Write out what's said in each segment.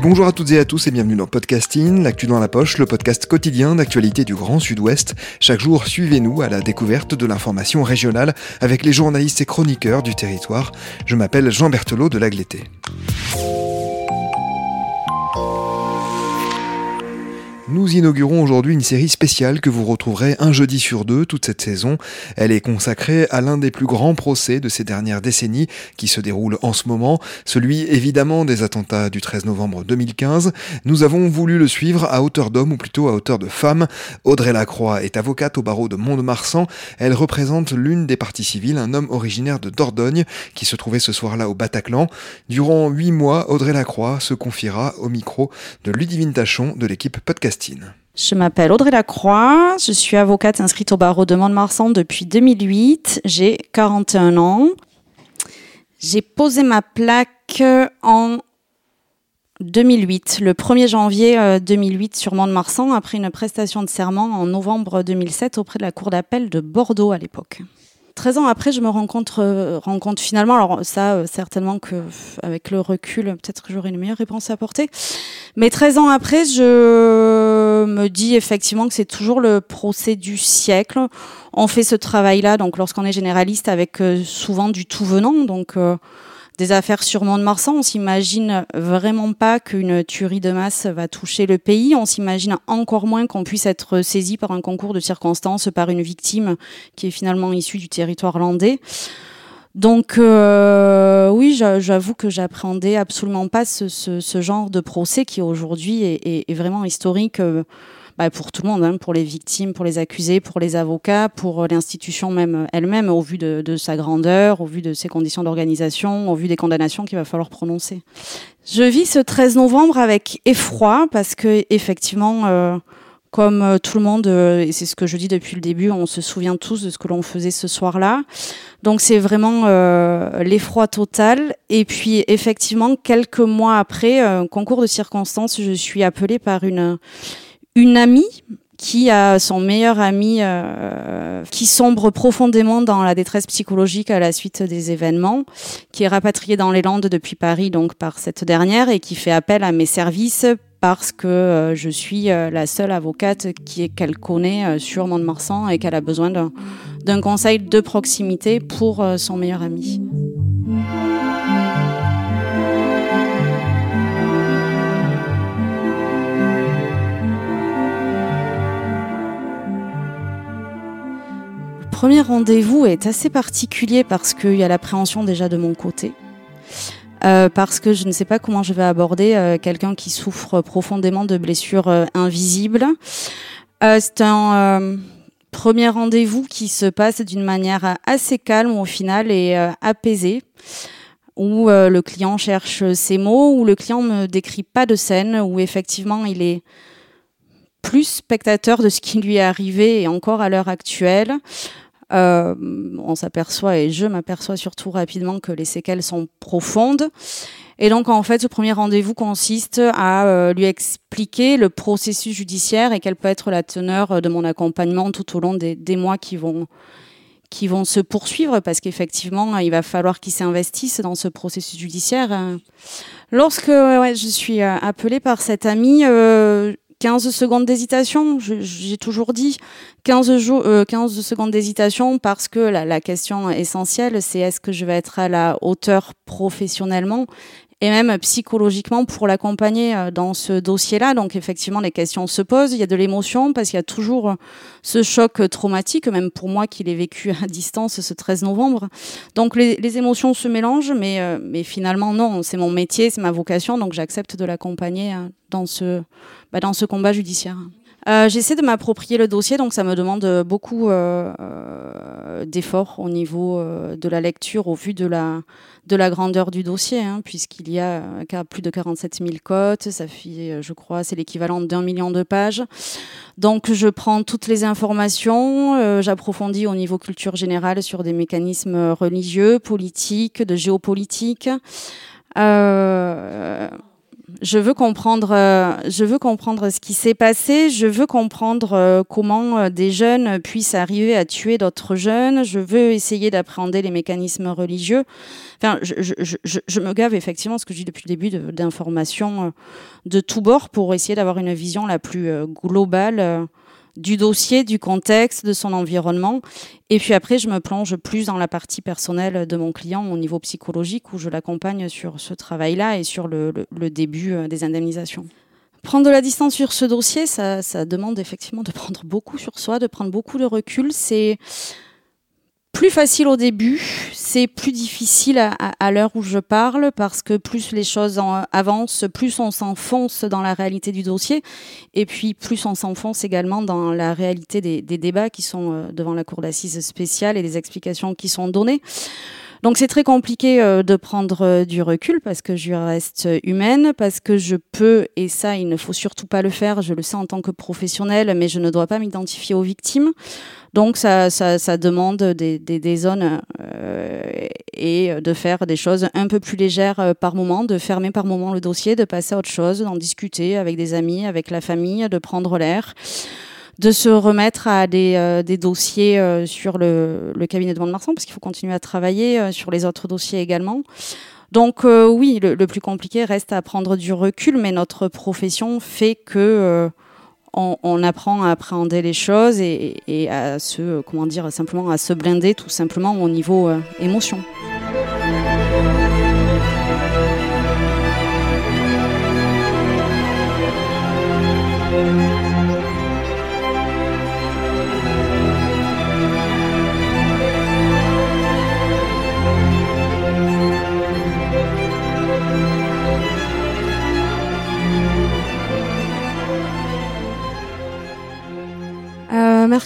Bonjour à toutes et à tous et bienvenue dans Podcasting, l'actu dans la poche, le podcast quotidien d'actualité du Grand Sud-Ouest. Chaque jour, suivez-nous à la découverte de l'information régionale avec les journalistes et chroniqueurs du territoire. Je m'appelle Jean Berthelot de Lagleté. Nous inaugurons aujourd'hui une série spéciale que vous retrouverez un jeudi sur deux toute cette saison. Elle est consacrée à l'un des plus grands procès de ces dernières décennies qui se déroule en ce moment, celui évidemment des attentats du 13 novembre 2015. Nous avons voulu le suivre à hauteur d'homme ou plutôt à hauteur de femme. Audrey Lacroix est avocate au barreau de Mont-de-Marsan. Elle représente l'une des parties civiles, un homme originaire de Dordogne qui se trouvait ce soir-là au Bataclan. Durant huit mois, Audrey Lacroix se confiera au micro de Ludivine Tachon de l'équipe Podcast. Je m'appelle Audrey Lacroix, je suis avocate inscrite au barreau de Mont-de-Marsan depuis 2008, j'ai 41 ans. J'ai posé ma plaque en 2008, le 1er janvier 2008 sur Mont-de-Marsan, après une prestation de serment en novembre 2007 auprès de la Cour d'appel de Bordeaux à l'époque. 13 ans après, je me rencontre, rencontre finalement, alors ça, certainement que avec le recul, peut-être que j'aurai une meilleure réponse à apporter. Mais 13 ans après, je me dis effectivement que c'est toujours le procès du siècle. On fait ce travail-là, donc lorsqu'on est généraliste, avec souvent du tout venant, donc des affaires sur Mont-de-Marsan. On s'imagine vraiment pas qu'une tuerie de masse va toucher le pays. On s'imagine encore moins qu'on puisse être saisi par un concours de circonstances par une victime qui est finalement issue du territoire landais. Donc euh, oui, j'avoue que j'appréhendais absolument pas ce, genre de procès qui aujourd'hui est, vraiment historique. Euh, bah, pour tout le monde, hein, pour les victimes, pour les accusés, pour les avocats, pour l'institution même elle-même, au vu de, de, sa grandeur, au vu de ses conditions d'organisation, au vu des condamnations qu'il va falloir prononcer. Je vis ce 13 novembre avec effroi parce que effectivement. Euh, comme tout le monde, et c'est ce que je dis depuis le début, on se souvient tous de ce que l'on faisait ce soir-là. Donc c'est vraiment euh, l'effroi total. Et puis effectivement, quelques mois après, un concours de circonstances, je suis appelée par une une amie qui a son meilleur ami euh, qui sombre profondément dans la détresse psychologique à la suite des événements, qui est rapatrié dans les Landes depuis Paris donc par cette dernière et qui fait appel à mes services parce que euh, je suis euh, la seule avocate qui qu'elle connaît sur Mont-de-Marsan et qu'elle a besoin d'un conseil de proximité pour son meilleur ami. Premier rendez-vous est assez particulier parce qu'il y a l'appréhension déjà de mon côté. Euh, parce que je ne sais pas comment je vais aborder euh, quelqu'un qui souffre profondément de blessures euh, invisibles. c'est un premier rendez-vous qui se passe d'une manière assez calme au final et apaisée où le client cherche ses mots, où le client ne décrit pas de scène, où effectivement il est plus spectateur de ce qui lui est arrivé et encore à l'heure actuelle. Euh, on s'aperçoit, et je m'aperçois surtout rapidement, que les séquelles sont profondes. Et donc, en fait, ce premier rendez-vous consiste à euh, lui expliquer le processus judiciaire et quelle peut être la teneur de mon accompagnement tout au long des, mois qui vont qui vont se poursuivre parce qu'effectivement, il va falloir qu'ils s'investissent dans ce processus judiciaire. Lorsque ouais, je suis euh, appelée par cette amie, euh, 15 secondes d'hésitation, j'ai toujours dit. 15, euh, 15 secondes d'hésitation parce que la question essentielle, c'est est-ce que je vais être à la hauteur professionnellement? Et même psychologiquement pour l'accompagner euh, dans ce dossier-là. Donc effectivement, les questions se posent, il y a de l'émotion parce qu'il y a toujours ce choc traumatique, même pour moi qui l'ai vécu à distance ce 13 novembre. Donc les, émotions se mélangent, mais, euh, mais finalement non, c'est mon métier, c'est ma vocation, donc j'accepte de l'accompagner euh, dans ce, bah, dans ce combat judiciaire. Euh, j'essaie de m'approprier le dossier, donc ça me demande beaucoup euh, euh, d'efforts au niveau de la lecture au vu de la, de la grandeur du dossier, hein, puisqu'il y a plus de 47 000 cotes, ça fait, je crois, c'est l'équivalent d'un million de pages. Donc je prends toutes les informations, j'approfondis au niveau culture générale sur des mécanismes religieux, politiques, de géopolitique. Euh, je veux comprendre, euh, je veux comprendre ce qui s'est passé. Je veux comprendre euh, comment euh, des jeunes puissent arriver à tuer d'autres jeunes. Je veux essayer d'appréhender les mécanismes religieux. Enfin, je, je, je, je, me gave effectivement, ce que je dis depuis le début, d'informations de, tous bords pour essayer d'avoir une vision la plus globale du dossier, du contexte, de son environnement. Et puis après, je me plonge plus dans la partie personnelle de mon client au niveau psychologique où je l'accompagne sur ce travail-là et sur le, début euh, des indemnisations. Prendre de la distance sur ce dossier, ça, ça demande effectivement de prendre beaucoup sur soi, de prendre beaucoup de recul. C'est plus facile au début, c'est plus difficile à, l'heure où je parle parce que plus les choses avancent, plus on s'enfonce dans la réalité du dossier et puis plus on s'enfonce également dans la réalité des, des débats qui sont euh, devant la cour d'assises spéciale et des explications qui sont données. Donc c'est très compliqué euh, de prendre euh, du recul parce que je reste humaine, parce que je peux, et ça il ne faut surtout pas le faire, je le sais en tant que professionnelle, mais je ne dois pas m'identifier aux victimes. Donc ça, ça, ça demande des, des, des zones euh, et de faire des choses un peu plus légères par moment, de fermer par moment le dossier, de passer à autre chose, d'en discuter avec des amis, avec la famille, de prendre l'air de se remettre à des, euh, des dossiers euh, sur le, le, cabinet de Mont-de-Marsan, parce qu'il faut continuer à travailler euh, sur les autres dossiers également. Donc oui, le, le, plus compliqué reste à prendre du recul, mais notre profession fait que on, on, apprend à appréhender les choses et, et, à se, comment dire, simplement à se blinder tout simplement au niveau émotion.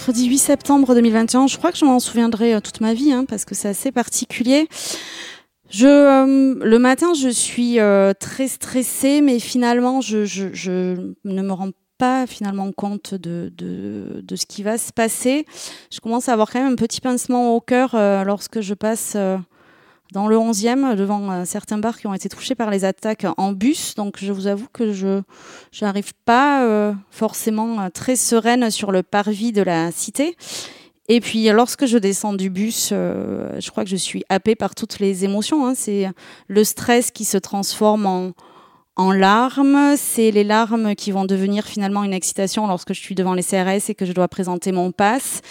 Mercredi 8 septembre 2021. Je crois que je m'en souviendrai euh, toute ma vie, hein, parce que c'est assez particulier. Je, euh, le matin, je suis euh, très stressée, mais finalement, je, ne me rends pas finalement compte de, de, ce qui va se passer. Je commence à avoir quand même un petit pincement au cœur lorsque je passe dans le 11e, devant euh, certains bars qui ont été touchés par les attaques en bus. Donc je vous avoue que je n'arrive pas euh, forcément euh, très sereine sur le parvis de la cité. Et puis lorsque je descends du bus, je crois que je suis happée par toutes les émotions. Hein. C'est le stress qui se transforme en, en larmes, c'est les larmes qui vont devenir finalement une excitation lorsque je suis devant les CRS et que je dois présenter mon passe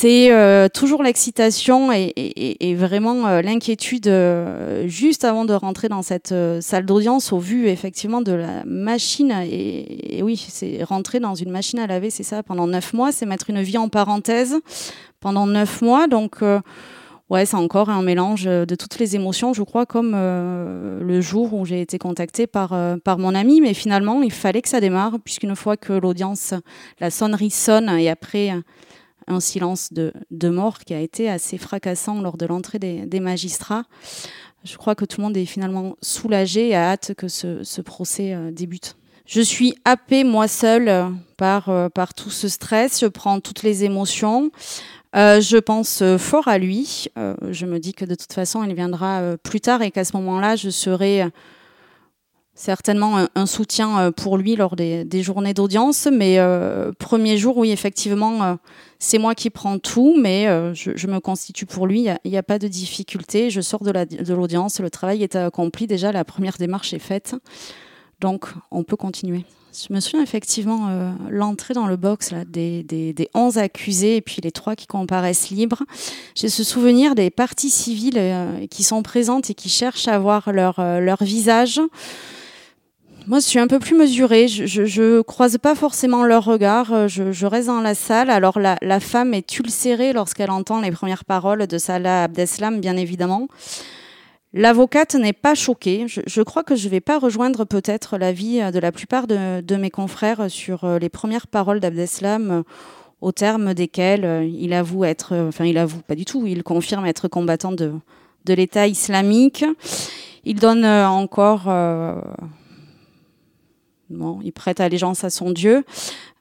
c'est euh, toujours l'excitation et, et, et, vraiment euh, l'inquiétude euh, juste avant de rentrer dans cette salle d'audience au vu effectivement de la machine. Et, oui, c'est rentrer dans une machine à laver, c'est ça, pendant neuf mois, c'est mettre une vie en parenthèse pendant neuf mois. Donc, ouais, c'est encore un mélange de toutes les émotions, je crois, comme le jour où j'ai été contactée par, par mon ami. Mais finalement, il fallait que ça démarre, puisqu'une fois que l'audience, la sonnerie sonne et après un silence de, de, mort qui a été assez fracassant lors de l'entrée des, magistrats. Je crois que tout le monde est finalement soulagé et a hâte que ce, procès euh, débute. Je suis happée, moi seule, par, euh, par tout ce stress. Je prends toutes les émotions. Euh, je pense fort à lui. Euh, je me dis que de toute façon, il viendra euh, plus tard et qu'à ce moment-là, je serai certainement un, soutien pour lui lors des, journées d'audience. Mais premier jour, oui, effectivement, c'est moi qui prends tout, mais euh, je, me constitue pour lui. Il n'y a, pas de difficulté. Je sors de l'audience, le travail est accompli. Déjà, la première démarche est faite. Donc, on peut continuer. Je me souviens effectivement euh, l'entrée dans le box des, des, des 11 accusés et puis les trois qui comparaissent libres. J'ai ce souvenir des parties civiles euh, qui sont présentes et qui cherchent à voir euh, leur visage. Moi, je suis un peu plus mesurée. Je, je, je croise pas forcément leur regard. Euh, je, je reste dans la salle. Alors, la, femme est ulcérée lorsqu'elle entend les premières paroles de Salah Abdeslam, bien évidemment. L'avocate n'est pas choquée. Je, crois que je ne vais pas rejoindre peut-être l'avis de la plupart de, mes confrères sur euh, les premières paroles d'Abdeslam euh, au terme desquelles il avoue être, enfin il avoue pas du tout, il confirme être combattant de, de l'État islamique. Il donne encore, bon, il prête allégeance à son Dieu.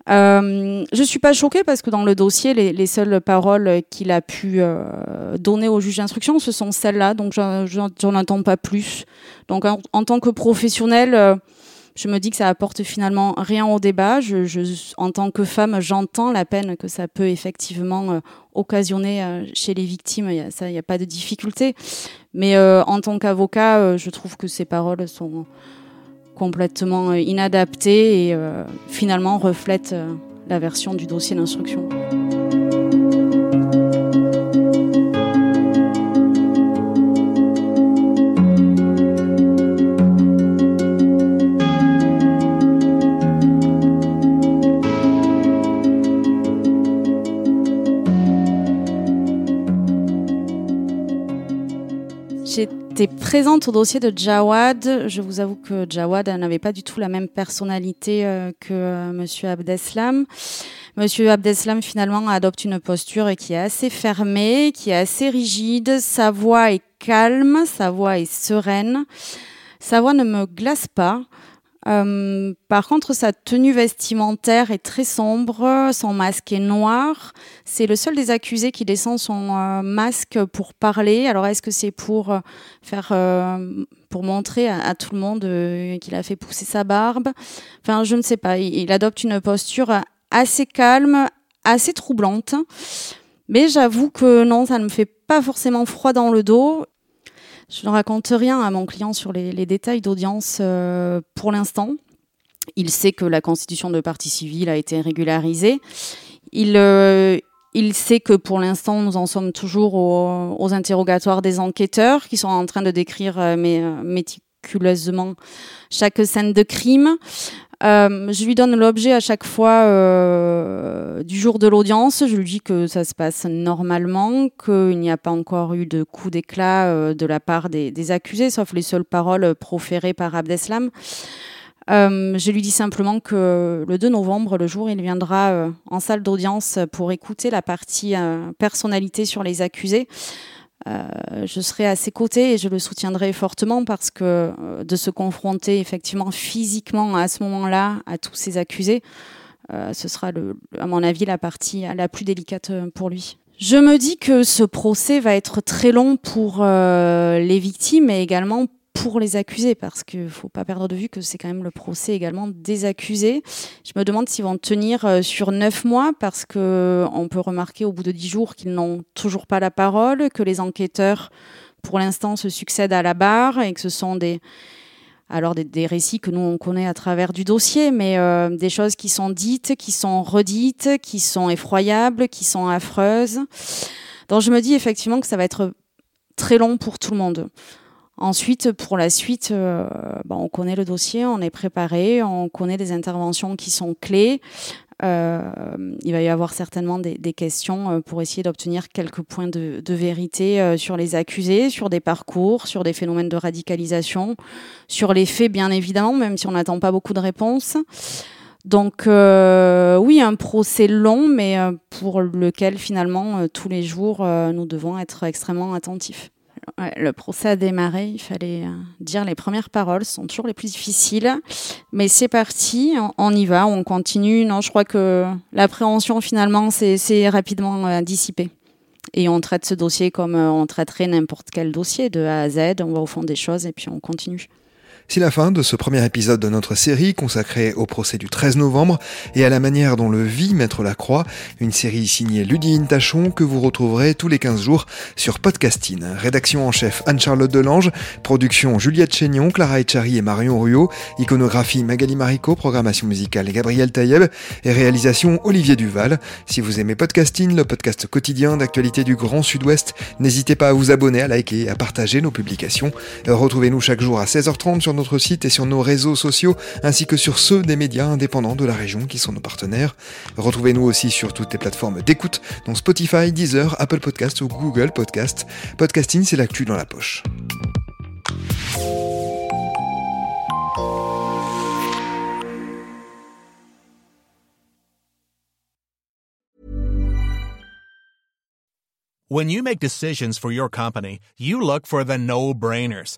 Euh, je suis pas choquée parce que dans le dossier, les, seules paroles qu'il a pu euh, donner au juge d'instruction, ce sont celles-là. Donc, j'en entends pas plus. Donc, en, tant que professionnel, euh, je me dis que ça apporte finalement rien au débat. En tant que femme, j'entends la peine que ça peut effectivement occasionner chez les victimes. Il n'y a pas de difficulté. Mais en tant qu'avocat, je trouve que ces paroles sont complètement euh, inadapté et euh, finalement reflète euh, la version du dossier d'instruction. Présente au dossier de Jawad. Je vous avoue que Jawad n'avait pas du tout la même personnalité euh, que euh, Monsieur Abdeslam. Monsieur Abdeslam finalement adopte une posture qui est assez fermée, qui est assez rigide. Sa voix est calme, sa voix est sereine. Sa voix ne me glace pas. Euh, par contre, sa tenue vestimentaire est très sombre, son masque est noir. C'est le seul des accusés qui descend son euh, masque pour parler. Alors, est-ce que c'est pour euh, faire, pour montrer à, tout le monde qu'il a fait pousser sa barbe? Enfin, je ne sais pas. il, adopte une posture assez calme, assez troublante. Mais j'avoue que non, ça ne me fait pas forcément froid dans le dos. Je ne raconte rien à mon client sur les, détails d'audience euh, pour l'instant. Il sait que la constitution de partie civile a été régularisée. Il, euh, sait que pour l'instant, nous en sommes toujours aux, interrogatoires des enquêteurs qui sont en train de décrire euh, méticuleusement chaque scène de crime. Euh, je lui donne l'objet à chaque fois euh, du jour de l'audience. Je lui dis que ça se passe normalement, qu'il n'y a pas encore eu de coup d'éclat euh, de la part des, accusés, sauf les seules paroles proférées par Abdeslam. je lui dis simplement que le 2 novembre, le jour, il viendra en salle d'audience pour écouter la partie personnalité sur les accusés. Euh, je serai à ses côtés et je le soutiendrai fortement parce que euh, de se confronter effectivement physiquement à ce moment-là à tous ces accusés, euh, ce sera, le, à mon avis, la partie la plus délicate pour lui. Je me dis que ce procès va être très long pour les victimes et également pour les accusés, parce qu'il ne faut pas perdre de vue que c'est quand même le procès également des accusés. Je me demande s'ils vont tenir euh, sur neuf mois, parce qu'on peut remarquer au bout de dix jours qu'ils n'ont toujours pas la parole, que les enquêteurs, pour l'instant, se succèdent à la barre et que ce sont des, alors des, récits que nous on connaît à travers du dossier, mais euh, des choses qui sont dites, qui sont redites, qui sont effroyables, qui sont affreuses. Donc je me dis effectivement que ça va être très long pour tout le monde. Ensuite, pour la suite, euh, bah, on connaît le dossier, on est préparé, on connaît des interventions qui sont clés. Euh, il va y avoir certainement des, questions euh, pour essayer d'obtenir quelques points de, vérité sur les accusés, sur des parcours, sur des phénomènes de radicalisation, sur les faits bien évidemment, même si on n'attend pas beaucoup de réponses. Donc oui, un procès long, mais pour lequel finalement tous les jours nous devons être extrêmement attentifs le procès a démarré, il fallait euh, dire les premières paroles, ce sont toujours les plus difficiles. Mais c'est parti, on, y va, on continue. Non, je crois que l'appréhension finalement c'est rapidement euh, dissipé. Et on traite ce dossier comme euh, on traiterait n'importe quel dossier, de A à Z, on va au fond des choses et puis on continue. C'est la fin de ce premier épisode de notre série consacrée au procès du 13 novembre et à la manière dont le vit Maître Lacroix, une série signée Ludivine Tachon que vous retrouverez tous les 15 jours sur Podcasting. Rédaction en chef Anne-Charlotte Delange, production Juliette Chénion, Clara Echari et Marion Ruot, iconographie Magali Marico, programmation musicale Gabriel Taïeb et réalisation Olivier Duval. Si vous aimez Podcasting, le podcast quotidien d'actualité du Grand Sud-Ouest, n'hésitez pas à vous abonner, à liker à partager nos publications. Retrouvez-nous chaque jour à 16h30 sur notre site et sur nos réseaux sociaux, ainsi que sur ceux des médias indépendants de la région qui sont nos partenaires. Retrouvez-nous aussi sur toutes les plateformes d'écoute, dont Spotify, Deezer, Apple Podcast ou Google Podcast. Podcasting, c'est l'actu dans la poche. When you make decisions for your company, you look for the no-brainers.